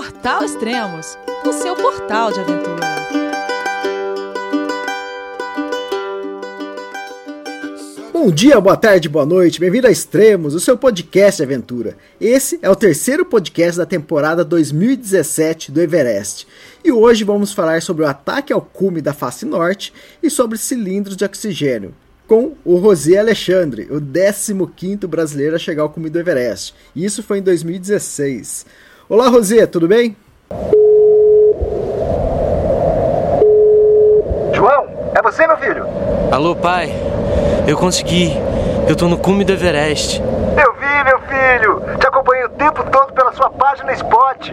Portal Extremos, o seu portal de aventura. Bom dia, boa tarde, boa noite, bem-vindo a Extremos, o seu podcast de aventura. Esse é o terceiro podcast da temporada 2017 do Everest. E hoje vamos falar sobre o ataque ao cume da face norte e sobre cilindros de oxigênio, com o Rosé Alexandre, o 15º brasileiro a chegar ao cume do Everest. Isso foi em 2016. Olá, Rosé, tudo bem? João, é você, meu filho? Alô, pai. Eu consegui. Eu tô no cume do Everest. Eu vi, meu filho. Te acompanhei o tempo todo pela sua página Spot.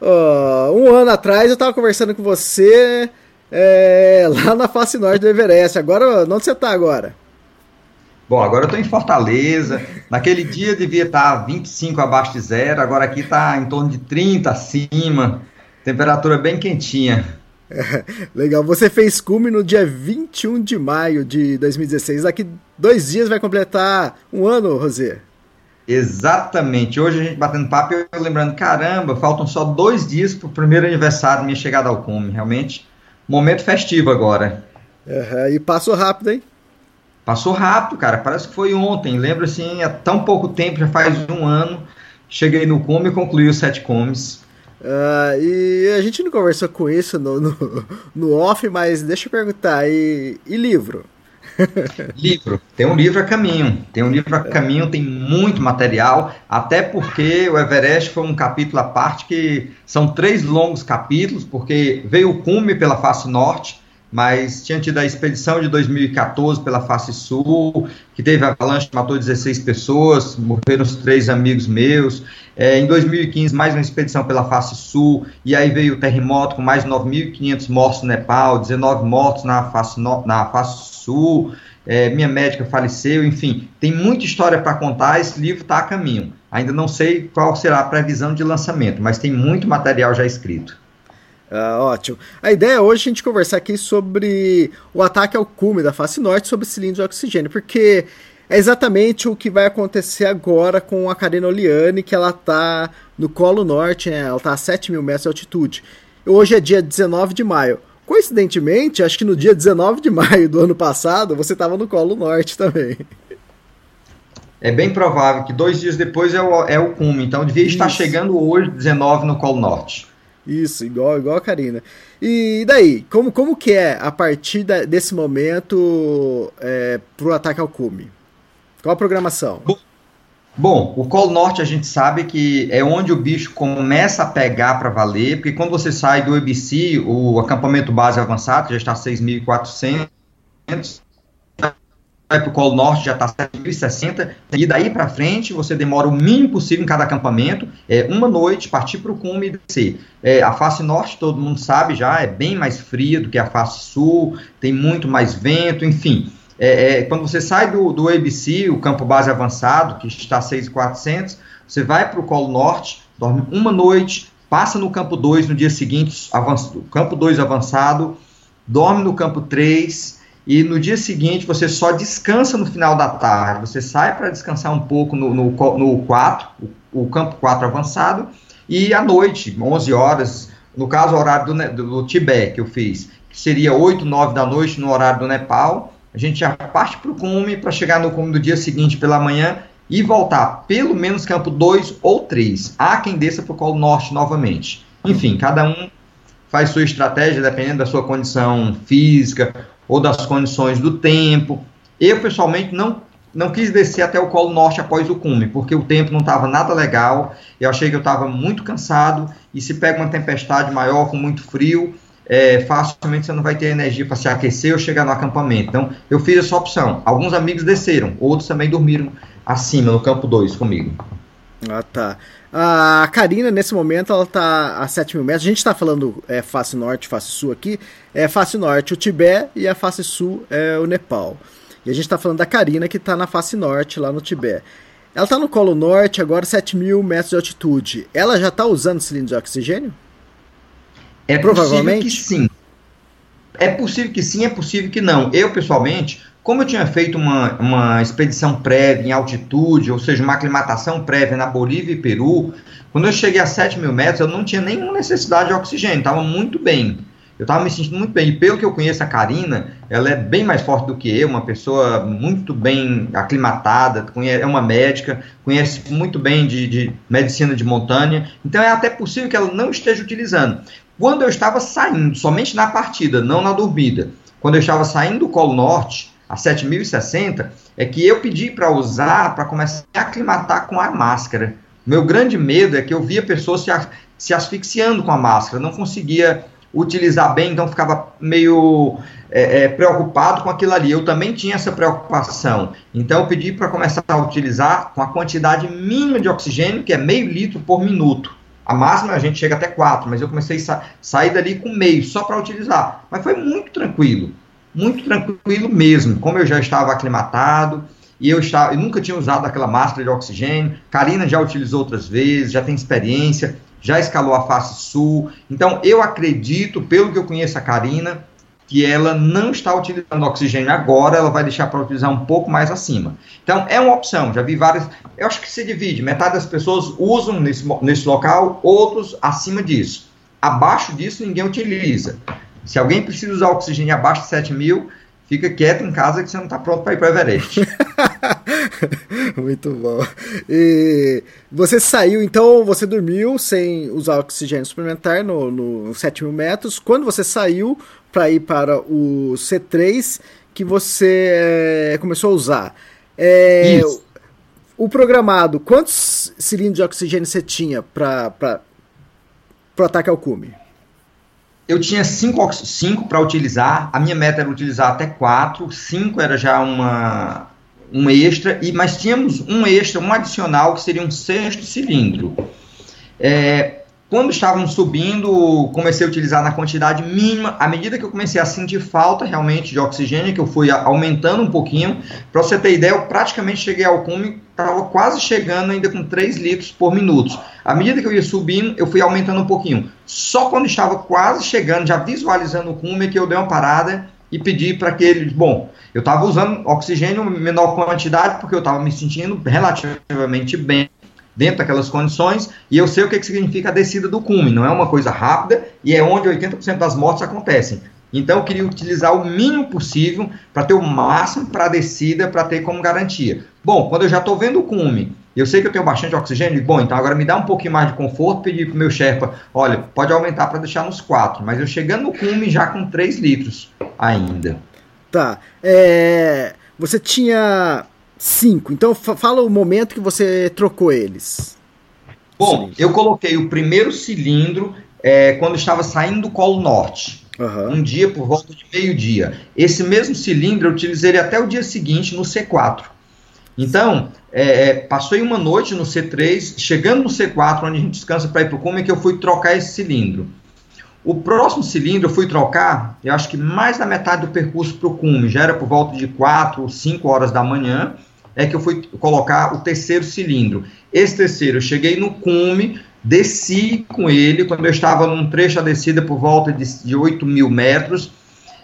Uh, um ano atrás eu estava conversando com você é, lá na face norte do Everest. Agora, onde você está agora? Bom, agora eu estou em Fortaleza. Naquele dia devia estar 25 abaixo de zero, agora aqui está em torno de 30 acima. Temperatura bem quentinha. legal. Você fez cume no dia 21 de maio de 2016. Daqui dois dias vai completar um ano, Rosé. Exatamente. Hoje a gente batendo papo e eu lembrando, caramba, faltam só dois dias para o primeiro aniversário, minha chegada ao cume. Realmente, momento festivo agora. Uhum, e passou rápido, hein? Passou rápido, cara. Parece que foi ontem. Lembro assim, há tão pouco tempo, já faz um ano. Cheguei no cume e concluí os sete cumes. Uh, e a gente não conversou com isso no, no, no off, mas deixa eu perguntar, e, e livro? Livro, tem um livro a caminho, tem um livro a caminho, tem muito material, até porque o Everest foi um capítulo à parte que são três longos capítulos, porque veio o cume pela face norte, mas tinha tido a expedição de 2014 pela face sul, que teve avalanche matou 16 pessoas, morreram os três amigos meus. É, em 2015, mais uma expedição pela face sul, e aí veio o terremoto com mais 9.500 mortos no Nepal, 19 mortos na face, no, na face sul. É, minha médica faleceu, enfim, tem muita história para contar. Esse livro está a caminho. Ainda não sei qual será a previsão de lançamento, mas tem muito material já escrito. Uh, ótimo. A ideia é hoje a gente conversar aqui sobre o ataque ao cume da face norte sobre cilindros de oxigênio, porque é exatamente o que vai acontecer agora com a Karina Oliane, que ela está no Colo Norte, né? ela está a 7 mil metros de altitude. Hoje é dia 19 de maio. Coincidentemente, acho que no dia 19 de maio do ano passado, você estava no Colo Norte também. É bem provável que dois dias depois é o, é o cume, então devia Isso. estar chegando hoje, 19, no Colo Norte. Isso, igual, igual a Karina. E daí, como, como que é a partir da, desse momento é, pro ataque ao cume? Qual a programação? Bom, o Colo Norte a gente sabe que é onde o bicho começa a pegar para valer, porque quando você sai do ABC, o acampamento base avançado, já está a 6.400, vai para o Colo Norte, já está 760, e daí para frente você demora o mínimo possível em cada acampamento, é, uma noite, partir para o cume e descer. É, a face norte, todo mundo sabe já, é bem mais fria do que a face sul, tem muito mais vento, enfim. É, é, quando você sai do, do ABC, o campo base avançado, que está a 6,400, você vai para o Colo Norte, dorme uma noite, passa no campo 2 no dia seguinte, avançado, campo 2 avançado, dorme no campo 3, e no dia seguinte você só descansa no final da tarde, você sai para descansar um pouco no, no, no 4, o, o, campo 4 avançado, e à noite, 11 horas, no caso o horário do, do, do Tibete que eu fiz, que seria 8, 9 da noite no horário do Nepal, a gente já parte para o cume para chegar no cume do dia seguinte pela manhã e voltar pelo menos campo 2 ou 3. Há quem desça para o Colo Norte novamente. Enfim, cada um faz sua estratégia dependendo da sua condição física ou das condições do tempo. Eu, pessoalmente, não, não quis descer até o Colo Norte após o cume, porque o tempo não estava nada legal, eu achei que eu estava muito cansado, e se pega uma tempestade maior, com muito frio, é, facilmente você não vai ter energia para se aquecer ou chegar no acampamento. Então, eu fiz essa opção. Alguns amigos desceram, outros também dormiram acima, no campo 2 comigo. Ah, tá. A Karina, nesse momento, ela tá a 7 mil metros. A gente está falando é, face norte, face sul aqui. É face norte o Tibete e a face sul é o Nepal. E a gente está falando da Karina, que está na face norte, lá no Tibete. Ela está no Colo Norte, agora 7 mil metros de altitude. Ela já está usando cilindro de oxigênio? É Provavelmente? sim. É possível que sim, é possível que não. Eu, pessoalmente, como eu tinha feito uma, uma expedição prévia em altitude, ou seja, uma aclimatação prévia na Bolívia e Peru, quando eu cheguei a 7 mil metros, eu não tinha nenhuma necessidade de oxigênio, estava muito bem. Eu estava me sentindo muito bem. E pelo que eu conheço a Karina, ela é bem mais forte do que eu, uma pessoa muito bem aclimatada, é uma médica, conhece muito bem de, de medicina de montanha. Então é até possível que ela não esteja utilizando. Quando eu estava saindo, somente na partida, não na dormida, quando eu estava saindo do Colo Norte, a 7060, é que eu pedi para usar, para começar a aclimatar com a máscara. Meu grande medo é que eu via pessoas se, se asfixiando com a máscara, não conseguia utilizar bem, então ficava meio é, é, preocupado com aquilo ali. Eu também tinha essa preocupação. Então eu pedi para começar a utilizar com a quantidade mínima de oxigênio, que é meio litro por minuto. A máxima a gente chega até 4, mas eu comecei a sa sair dali com meio, só para utilizar. Mas foi muito tranquilo muito tranquilo mesmo, como eu já estava aclimatado e eu, estava, eu nunca tinha usado aquela máscara de oxigênio. Karina já utilizou outras vezes, já tem experiência, já escalou a face sul. Então eu acredito, pelo que eu conheço a Karina, que ela não está utilizando oxigênio agora, ela vai deixar para utilizar um pouco mais acima. Então é uma opção, já vi várias. Eu acho que se divide, metade das pessoas usam nesse, nesse local, outros acima disso. Abaixo disso ninguém utiliza. Se alguém precisa usar oxigênio abaixo de 7 mil, fica quieto em casa que você não está pronto para ir para o Everest. Muito bom. E você saiu, então você dormiu sem usar oxigênio suplementar no, no 7 mil metros. Quando você saiu para ir para o C3, que você é, começou a usar. É, Isso. O programado, quantos cilindros de oxigênio você tinha para o ataque ao cume? Eu tinha cinco, cinco para utilizar, a minha meta era utilizar até quatro, cinco era já uma, um extra, e mas tínhamos um extra, um adicional, que seria um sexto cilindro. É, quando estávamos subindo, comecei a utilizar na quantidade mínima. À medida que eu comecei a sentir falta realmente de oxigênio, que eu fui aumentando um pouquinho, para você ter ideia, eu praticamente cheguei ao cume, estava quase chegando ainda com 3 litros por minuto. À medida que eu ia subindo, eu fui aumentando um pouquinho. Só quando estava quase chegando, já visualizando o cume, que eu dei uma parada e pedi para que. Bom, eu estava usando oxigênio em menor quantidade porque eu estava me sentindo relativamente bem dentro daquelas condições, e eu sei o que, que significa a descida do cume, não é uma coisa rápida, e é onde 80% das mortes acontecem. Então eu queria utilizar o mínimo possível para ter o máximo para a descida, para ter como garantia. Bom, quando eu já estou vendo o cume, eu sei que eu tenho bastante oxigênio, bom, então agora me dá um pouquinho mais de conforto, pedir para o meu Sherpa, olha, pode aumentar para deixar nos 4, mas eu chegando no cume já com 3 litros ainda. Tá, é, você tinha Cinco. Então fala o momento que você trocou eles. Bom, eu coloquei o primeiro cilindro é, quando estava saindo do Colo Norte. Uhum. Um dia por volta de meio-dia. Esse mesmo cilindro eu utilizei até o dia seguinte no C4. Então, é, é, passei uma noite no C3, chegando no C4, onde a gente descansa para ir para o cume, que eu fui trocar esse cilindro. O próximo cilindro eu fui trocar, eu acho que mais da metade do percurso para o cume, já era por volta de 4 ou 5 horas da manhã é que eu fui colocar o terceiro cilindro. Esse terceiro, eu cheguei no cume, desci com ele, quando eu estava num trecho da descida por volta de, de 8 mil metros,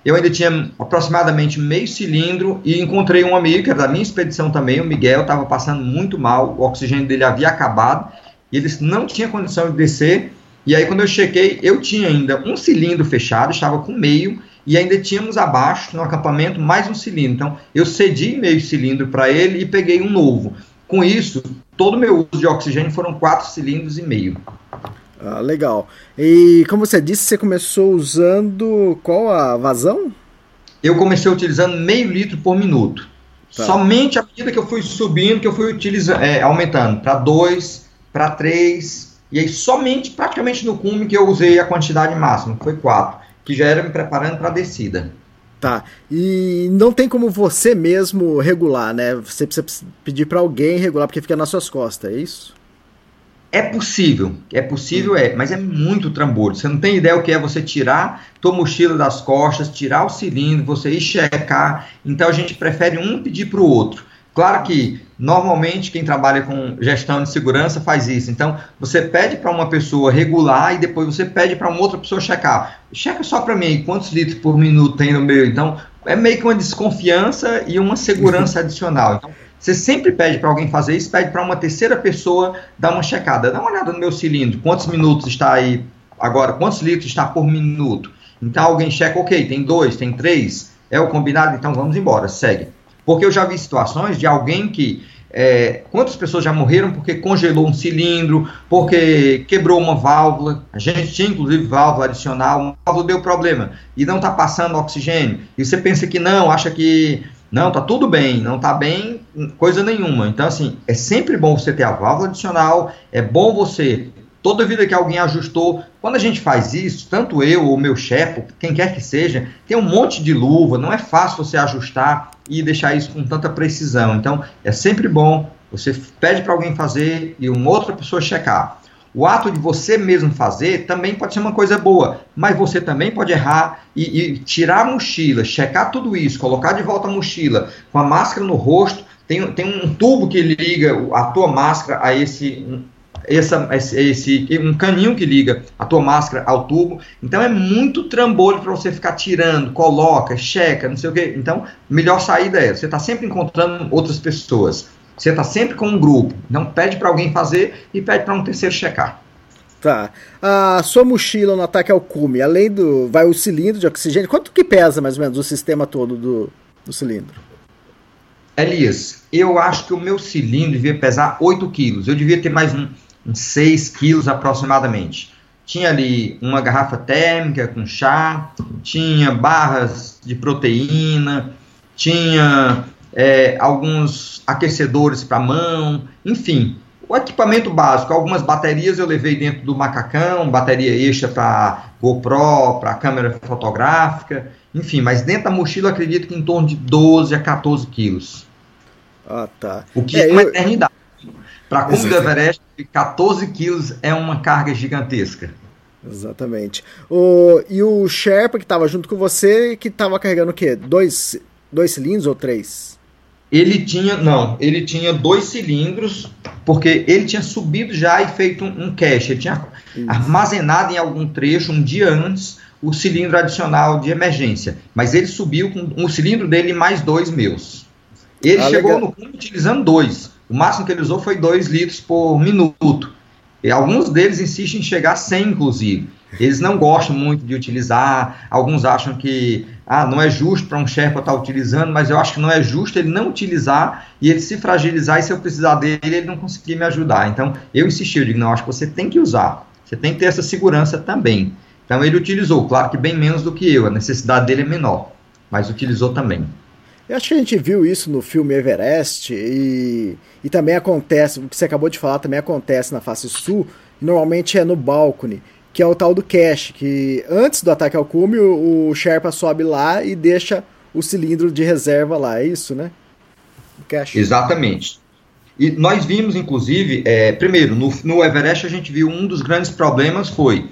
eu ainda tinha aproximadamente meio cilindro e encontrei um amigo, que era da minha expedição também, o Miguel, estava passando muito mal, o oxigênio dele havia acabado, e ele não tinha condição de descer, e aí quando eu chequei, eu tinha ainda um cilindro fechado, estava com meio, e ainda tínhamos abaixo no acampamento mais um cilindro. Então eu cedi meio cilindro para ele e peguei um novo. Com isso, todo o meu uso de oxigênio foram quatro cilindros e meio. Ah, legal. E como você disse, você começou usando qual a vazão? Eu comecei utilizando meio litro por minuto. Tá. Somente à medida que eu fui subindo, que eu fui utilizando, é, aumentando para dois, para três, e aí somente praticamente no cume que eu usei a quantidade máxima, que foi quatro que já era me preparando para a descida. Tá. E não tem como você mesmo regular, né? Você precisa pedir para alguém regular porque fica nas suas costas, é isso? É possível, é possível, é, mas é muito trambolho. Você não tem ideia o que é você tirar tua mochila das costas, tirar o cilindro, você ir checar. Então a gente prefere um pedir para o outro. Claro que normalmente quem trabalha com gestão de segurança faz isso. Então você pede para uma pessoa regular e depois você pede para uma outra pessoa checar. Checa só para mim quantos litros por minuto tem no meu. Então é meio que uma desconfiança e uma segurança adicional. Então você sempre pede para alguém fazer isso, pede para uma terceira pessoa dar uma checada. Dá uma olhada no meu cilindro, quantos minutos está aí agora, quantos litros está por minuto. Então alguém checa, ok, tem dois, tem três, é o combinado, então vamos embora, segue. Porque eu já vi situações de alguém que. É, quantas pessoas já morreram porque congelou um cilindro, porque quebrou uma válvula? A gente tinha inclusive válvula adicional, uma válvula deu problema e não está passando oxigênio. E você pensa que não, acha que não, tá tudo bem, não tá bem, coisa nenhuma. Então, assim, é sempre bom você ter a válvula adicional, é bom você, toda vida que alguém ajustou, quando a gente faz isso, tanto eu ou meu chefe, quem quer que seja, tem um monte de luva, não é fácil você ajustar e deixar isso com tanta precisão. Então, é sempre bom, você pede para alguém fazer e uma outra pessoa checar. O ato de você mesmo fazer também pode ser uma coisa boa, mas você também pode errar e, e, tirar a mochila, checar tudo isso, colocar de volta a mochila com a máscara no rosto. Tem, tem um tubo que liga a tua máscara a esse, essa, esse, um caninho que liga a tua máscara ao tubo. Então é muito trambolho para você ficar tirando, coloca, checa, não sei o que. Então, melhor saída é, você está sempre encontrando outras pessoas. Você está sempre com um grupo. Não pede para alguém fazer e pede para um terceiro checar. Tá. A sua mochila no ataque ao cume, além do. Vai o cilindro de oxigênio. Quanto que pesa mais ou menos o sistema todo do, do cilindro? Elias, eu acho que o meu cilindro devia pesar 8 quilos. Eu devia ter mais um, uns 6 quilos aproximadamente. Tinha ali uma garrafa térmica com chá, tinha barras de proteína, tinha é, alguns aquecedores para mão, enfim, o equipamento básico, algumas baterias eu levei dentro do macacão, bateria extra para GoPro, para câmera fotográfica, enfim, mas dentro da mochila acredito que em torno de 12 a 14 quilos. Ah, tá. O que é, é uma eu... eternidade. Para cume do Everest, 14 quilos é uma carga gigantesca. Exatamente. O, e o Sherpa que estava junto com você, que estava carregando o quê? Dois, dois cilindros ou três? Ele tinha, não, ele tinha dois cilindros, porque ele tinha subido já e feito um, um cache, ele tinha Isso. armazenado em algum trecho um dia antes o cilindro adicional de emergência, mas ele subiu com o cilindro dele mais dois meus. Ele ah, chegou legal. no cume utilizando dois, o máximo que ele usou foi dois litros por minuto. E alguns deles insistem em chegar a 100, inclusive. Eles não gostam muito de utilizar, alguns acham que ah, não é justo para um Sherpa estar tá utilizando, mas eu acho que não é justo ele não utilizar e ele se fragilizar e se eu precisar dele, ele não conseguir me ajudar. Então, eu insisti, eu digo, não, acho que você tem que usar, você tem que ter essa segurança também. Então, ele utilizou, claro que bem menos do que eu, a necessidade dele é menor, mas utilizou também. Eu acho que a gente viu isso no filme Everest e, e também acontece, o que você acabou de falar também acontece na face sul, normalmente é no balcone que é o tal do cache, que antes do ataque ao cume, o, o Sherpa sobe lá e deixa o cilindro de reserva lá, é isso, né? Cache. Exatamente. E nós vimos, inclusive, é, primeiro, no, no Everest a gente viu um dos grandes problemas foi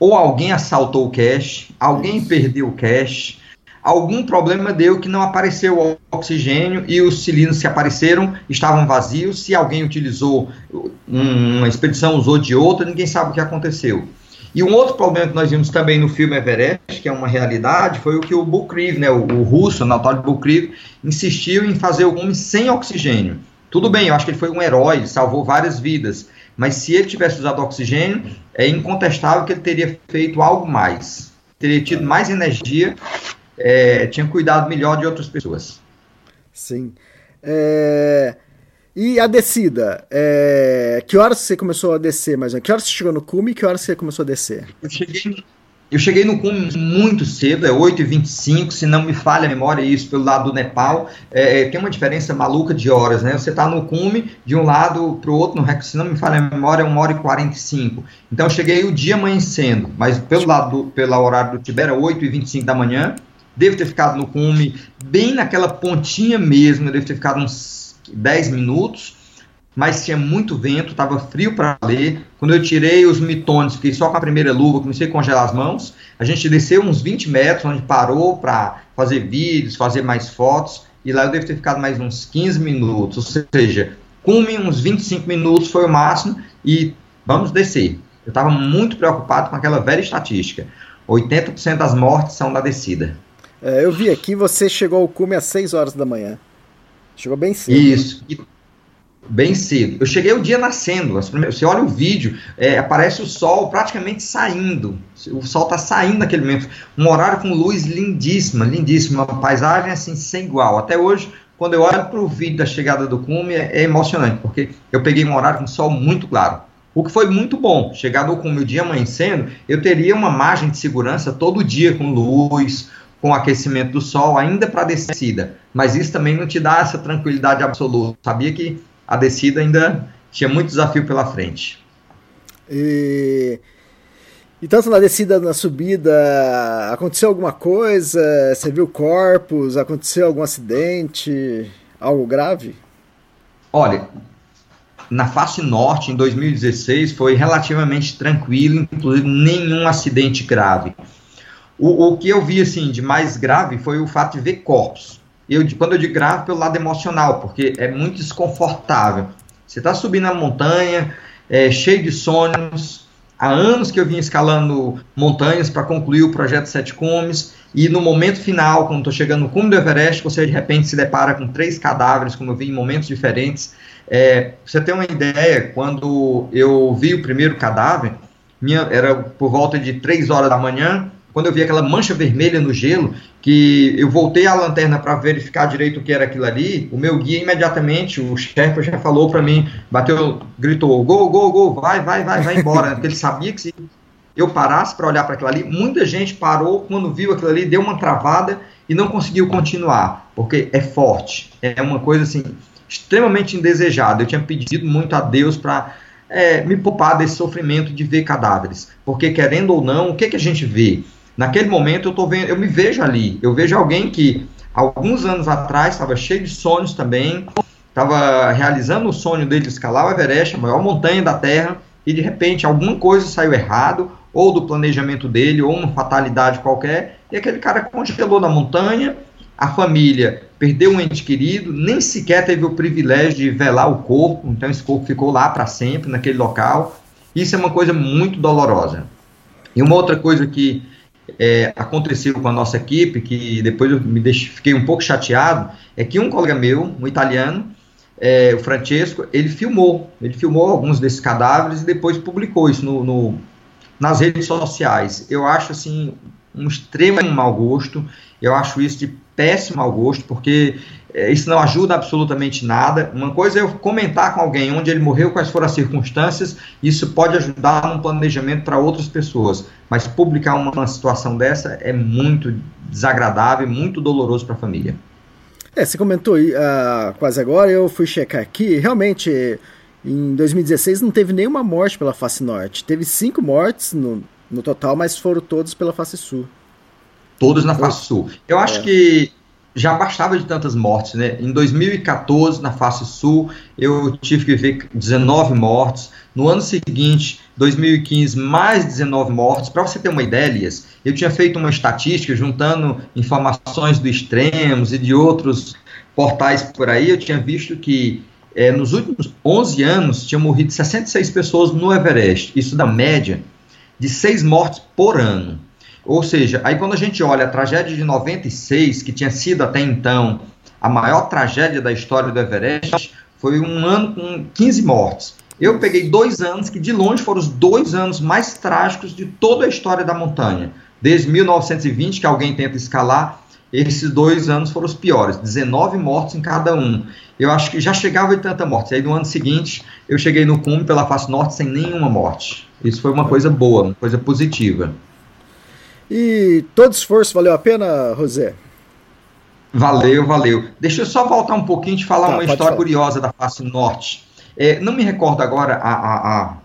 ou alguém assaltou o cache, alguém isso. perdeu o cache, algum problema deu que não apareceu oxigênio e os cilindros que apareceram estavam vazios. Se alguém utilizou uma expedição, usou de outra, ninguém sabe o que aconteceu. E um outro problema que nós vimos também no filme Everest, que é uma realidade, foi o que o Bukriv, né, o, o russo, Anatoly Bukriv, insistiu em fazer o cume sem oxigênio. Tudo bem, eu acho que ele foi um herói, salvou várias vidas, mas se ele tivesse usado oxigênio, é incontestável que ele teria feito algo mais. Teria tido mais energia é, tinha cuidado melhor de outras pessoas. Sim. É... E a descida? É... Que horas você começou a descer, mais Que horas você chegou no cume e que horas você começou a descer? Eu cheguei, eu cheguei no cume muito cedo, é 8h25, se não me falha a memória, isso pelo lado do Nepal. É, é tem uma diferença maluca de horas, né? Você está no cume de um lado para o outro, no, se não me falha a memória, é 1 hora e 45. Então eu cheguei o dia amanhecendo, mas pelo lado do, pelo horário do Tibete, 8h25 da manhã devo ter ficado no cume bem naquela pontinha mesmo, eu devo ter ficado uns 10 minutos, mas tinha muito vento, estava frio para ler. Quando eu tirei os mitones, fiquei só com a primeira luva, comecei a congelar as mãos. A gente desceu uns 20 metros, onde parou para fazer vídeos, fazer mais fotos, e lá eu devo ter ficado mais uns 15 minutos, ou seja, cume uns 25 minutos foi o máximo, e vamos descer. Eu estava muito preocupado com aquela velha estatística. 80% das mortes são da descida. É, eu vi aqui, você chegou ao cume às 6 horas da manhã. Chegou bem cedo. Isso. Né? Bem cedo. Eu cheguei o dia nascendo. Você olha o vídeo, é, aparece o sol praticamente saindo. O sol está saindo naquele momento. Um horário com luz lindíssima, lindíssima. Uma paisagem assim sem igual. Até hoje, quando eu olho para o vídeo da chegada do cume, é, é, emocionante, porque eu peguei um horário com sol muito claro. O que foi muito bom. Chegar no cume o dia amanhecendo, eu teria uma margem de segurança todo dia com luz, com aquecimento do sol, ainda para a descida. Mas isso também não te dá essa tranquilidade absoluta. Sabia que a descida ainda tinha muito desafio pela frente. E, e tanto na descida, na subida, aconteceu alguma coisa? Você viu corpos? Aconteceu algum acidente? Algo grave? Olha, na face norte, em 2016, foi relativamente tranquilo, inclusive nenhum acidente grave. O, o que eu vi assim de mais grave foi o fato de ver corpos. Eu, quando eu digo grave, pelo lado emocional, porque é muito desconfortável. Você está subindo a montanha, é, cheio de sonhos. Há anos que eu vim escalando montanhas para concluir o projeto Sete Cumes. E no momento final, quando estou chegando no cume do Everest, você de repente se depara com três cadáveres, como eu vi em momentos diferentes. É, você tem uma ideia, quando eu vi o primeiro cadáver, minha, era por volta de três horas da manhã, quando eu vi aquela mancha vermelha no gelo, que eu voltei a lanterna para verificar direito o que era aquilo ali, o meu guia imediatamente, o chefe já falou para mim, bateu, gritou, gol, gol, gol, vai, vai, vai, vai embora, porque ele sabia que se eu parasse para olhar para aquilo ali, muita gente parou quando viu aquilo ali, deu uma travada e não conseguiu continuar, porque é forte, é uma coisa assim extremamente indesejada. Eu tinha pedido muito a Deus para é, me poupar desse sofrimento de ver cadáveres, porque querendo ou não, o que, que a gente vê? Naquele momento eu tô vendo, eu me vejo ali, eu vejo alguém que alguns anos atrás estava cheio de sonhos também, estava realizando o sonho dele de escalar o Everest, a maior montanha da Terra, e de repente alguma coisa saiu errado, ou do planejamento dele, ou uma fatalidade qualquer, e aquele cara congelou na montanha, a família perdeu um ente querido, nem sequer teve o privilégio de velar o corpo, então esse corpo ficou lá para sempre, naquele local. Isso é uma coisa muito dolorosa. E uma outra coisa que é, aconteceu com a nossa equipe, que depois eu me fiquei um pouco chateado, é que um colega meu, um italiano, é, o Francesco, ele filmou, ele filmou alguns desses cadáveres e depois publicou isso no, no, nas redes sociais. Eu acho assim um extremo mau gosto, eu acho isso de péssimo mau gosto, porque é, isso não ajuda absolutamente nada. Uma coisa é eu comentar com alguém onde ele morreu, quais foram as circunstâncias, isso pode ajudar no planejamento para outras pessoas. Mas publicar uma, situação dessa é muito desagradável e muito doloroso para a família. É, você comentou uh, quase agora, eu fui checar aqui, realmente em 2016 não teve nenhuma morte pela face norte. Teve cinco mortes no, no total, mas foram todos pela face sul. Todos na face sul. Eu acho é. que já bastava de tantas mortes, né? Em 2014, na face sul, eu tive que ver 19 mortes. No ano seguinte, 2015, mais 19 mortes. Para você ter uma ideia, Elias, eu tinha feito uma estatística juntando informações do Extremos e de outros portais por aí. Eu tinha visto que é, nos últimos 11 anos tinham morrido 66 pessoas no Everest. Isso da média de 6 mortes por ano. Ou seja, aí quando a gente olha a tragédia de 96, que tinha sido até então a maior tragédia da história do Everest, foi um ano com 15 mortes. Eu peguei dois anos que de longe foram os dois anos mais trágicos de toda a história da montanha. Desde 1920, que alguém tenta escalar, esses dois anos foram os piores, 19 mortes em cada um. Eu acho que já chegava de tanta morte. Aí no ano seguinte, eu cheguei no cume pela face norte sem nenhuma morte. Isso foi uma coisa boa, uma coisa positiva. E todo esforço valeu a pena, José? Valeu, valeu. Deixa eu só voltar um pouquinho de falar tá, uma história falar. curiosa da face norte. É, não me recordo agora a, a, a,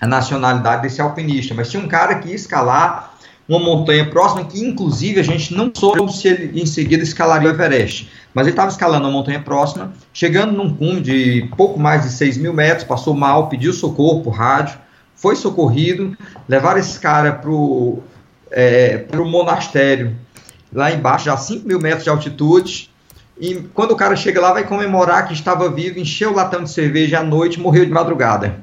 a, nacionalidade desse alpinista, mas tinha um cara que ia escalar uma montanha próxima que, inclusive, a gente não soube se ele em seguida escalaria o Everest. Mas ele estava escalando a montanha próxima, chegando num cume de pouco mais de 6 mil metros, passou mal, pediu socorro por rádio, foi socorrido, levaram esse cara para o é, monastério, lá embaixo, já a 5 mil metros de altitude, e quando o cara chega lá, vai comemorar que estava vivo, encheu o latão de cerveja à noite morreu de madrugada.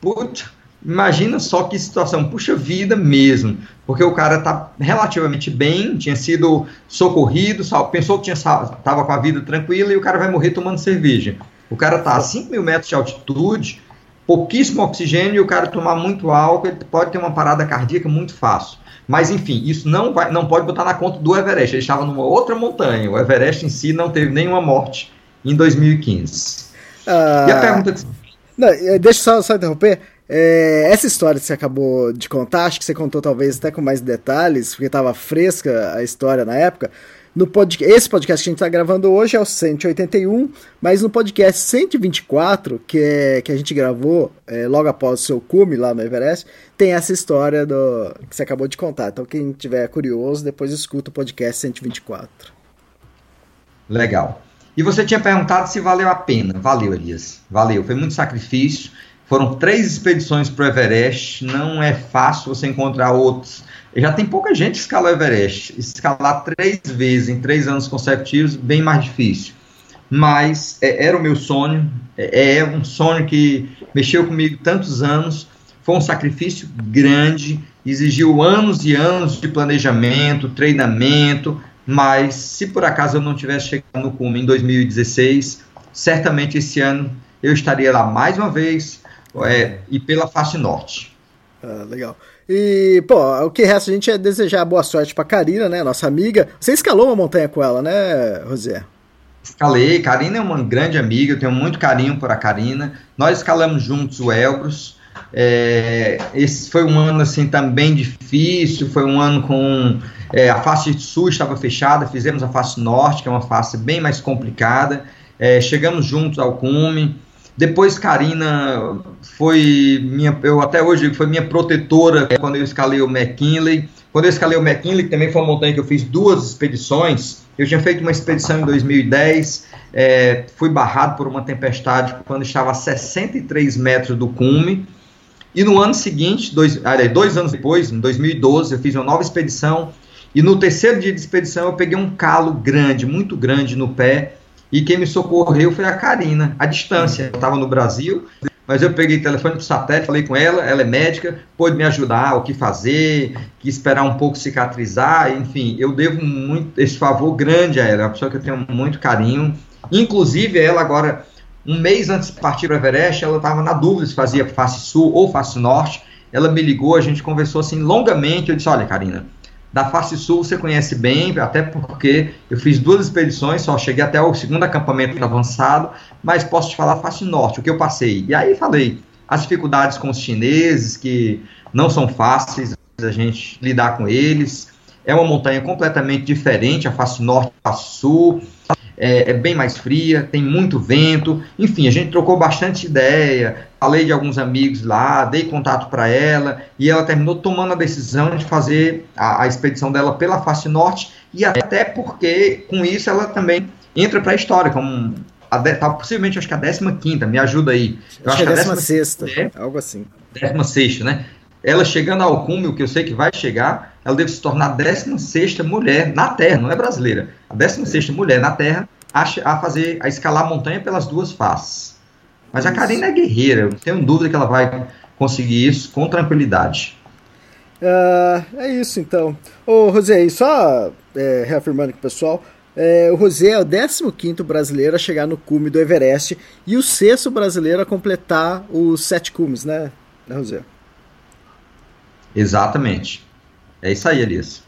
Putz, Imagina só que situação, puxa vida mesmo, porque o cara tá relativamente bem, tinha sido socorrido, pensou que estava com a vida tranquila e o cara vai morrer tomando cerveja. O cara tá a 5 mil metros de altitude, pouquíssimo oxigênio e o cara tomar muito álcool, ele pode ter uma parada cardíaca muito fácil. Mas enfim, isso não, vai, não pode botar na conta do Everest. Ele estava numa outra montanha. O Everest em si não teve nenhuma morte em 2015. Ah, e a pergunta que... Não, eh, deixa eu só, só interromper. É, essa história que você acabou de contar, acho que você contou talvez até com mais detalhes, porque estava fresca a história na época. No pod... Esse podcast que a gente está gravando hoje é o 181, mas no podcast 124, que, é, que a gente gravou é, logo após o seu cume lá no Everest, tem essa história do que você acabou de contar. Então, quem tiver curioso, depois escuta o podcast 124. Legal. E você tinha perguntado se valeu a pena. Valeu, Elias. Valeu. Foi muito sacrifício foram três expedições para o Everest, não é fácil você encontrar outros. Já tem pouca gente que escalou o Everest. Escalar três vezes em três anos consecutivos, bem mais difícil. Mas é, era o meu sonho, é, é um sonho que mexeu comigo tantos anos. Foi um sacrifício grande, exigiu anos e anos de planejamento, treinamento, mas se por acaso eu não tivesse chegado no cume em 2016, certamente esse ano eu estaria lá mais uma vez, é, e pela face norte. Ah, legal. E, pô, o que resta a gente é desejar boa sorte pra Karina, né? Nossa amiga. Você escalou uma montanha com ela, né, Rosé? Escalei. Karina é uma grande amiga, eu tenho muito carinho por a Karina. Nós escalamos juntos o Elbrus. É, esse foi um ano assim também difícil, foi um ano com é, a face sul estava fechada, fizemos a face norte, que é uma face bem mais complicada. É, chegamos juntos ao cume. Depois Karina foi minha, eu até hoje foi minha protetora quando eu escalei o McKinley. Quando eu escalei o McKinley, também foi uma montanha que eu fiz duas expedições. Eu tinha feito uma expedição em 2010, é, fui barrado por uma tempestade quando estava a 63 metros do cume. E no ano seguinte, dois, dois anos depois, em 2012, eu fiz uma nova expedição. E no terceiro dia de expedição, eu peguei um calo grande, muito grande no pé e quem me socorreu foi a Karina, à distância. Eu estava no Brasil, mas eu peguei o telefone para o satélite, falei com ela, ela é médica, pôde me ajudar, o que fazer, que esperar um pouco cicatrizar, enfim, eu devo muito esse favor grande a ela, é uma pessoa que eu tenho muito carinho. Inclusive, ela agora, um mês antes de partir para o Everest, ela estava na dúvida se fazia face sul ou face norte. Ela me ligou, a gente conversou assim longamente. Eu disse: Olha, Karina, da face sul você conhece bem, até porque eu fiz duas expedições, só cheguei até o segundo acampamento avançado, mas posso te falar face norte, o que eu passei. E aí falei as dificuldades com os chineses, que não são fáceis a gente lidar com eles. É uma montanha completamente diferente, a face norte a face sul é, é, bem mais fria, tem muito vento. Enfim, a gente trocou bastante ideia. Falei de alguns amigos lá, dei contato para ela e ela terminou tomando a decisão de fazer a, a expedição dela pela face norte e até porque com isso ela também entra para a história como a de, tá, possivelmente acho que a 15 me ajuda aí. Eu acho, acho que a 16 é, algo assim. 16 né? Ela chegando ao cume, o que eu sei que vai chegar, ela deve se tornar a 16 mulher na Terra, não é brasileira, a 16 mulher na Terra a, a, fazer, a escalar a montanha pelas duas faces. Mas a Karina é guerreira, eu tenho dúvida que ela vai conseguir isso com tranquilidade. Uh, é isso então. Ô Rosé, só é, reafirmando aqui pessoal, é, o Rosé é o 15 brasileiro a chegar no cume do Everest e o sexto brasileiro a completar os sete cumes, né, né Rosé? Exatamente. É isso aí, Elias.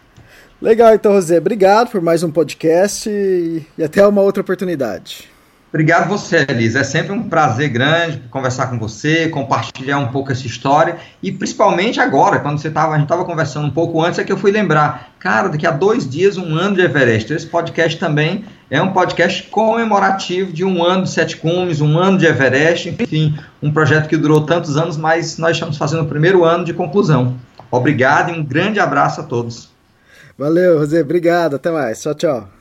Legal, então, José. Obrigado por mais um podcast e, e até uma outra oportunidade. Obrigado você, Elias. É sempre um prazer grande conversar com você, compartilhar um pouco essa história e principalmente agora, quando você tava, a gente estava conversando um pouco antes, é que eu fui lembrar, cara, daqui a dois dias, um ano de Everest. Esse podcast também é um podcast comemorativo de um ano de Sete Cumes, um ano de Everest, enfim, um projeto que durou tantos anos, mas nós estamos fazendo o primeiro ano de conclusão. Obrigado e um grande abraço a todos. Valeu, José. Obrigado. Até mais. Tchau, tchau.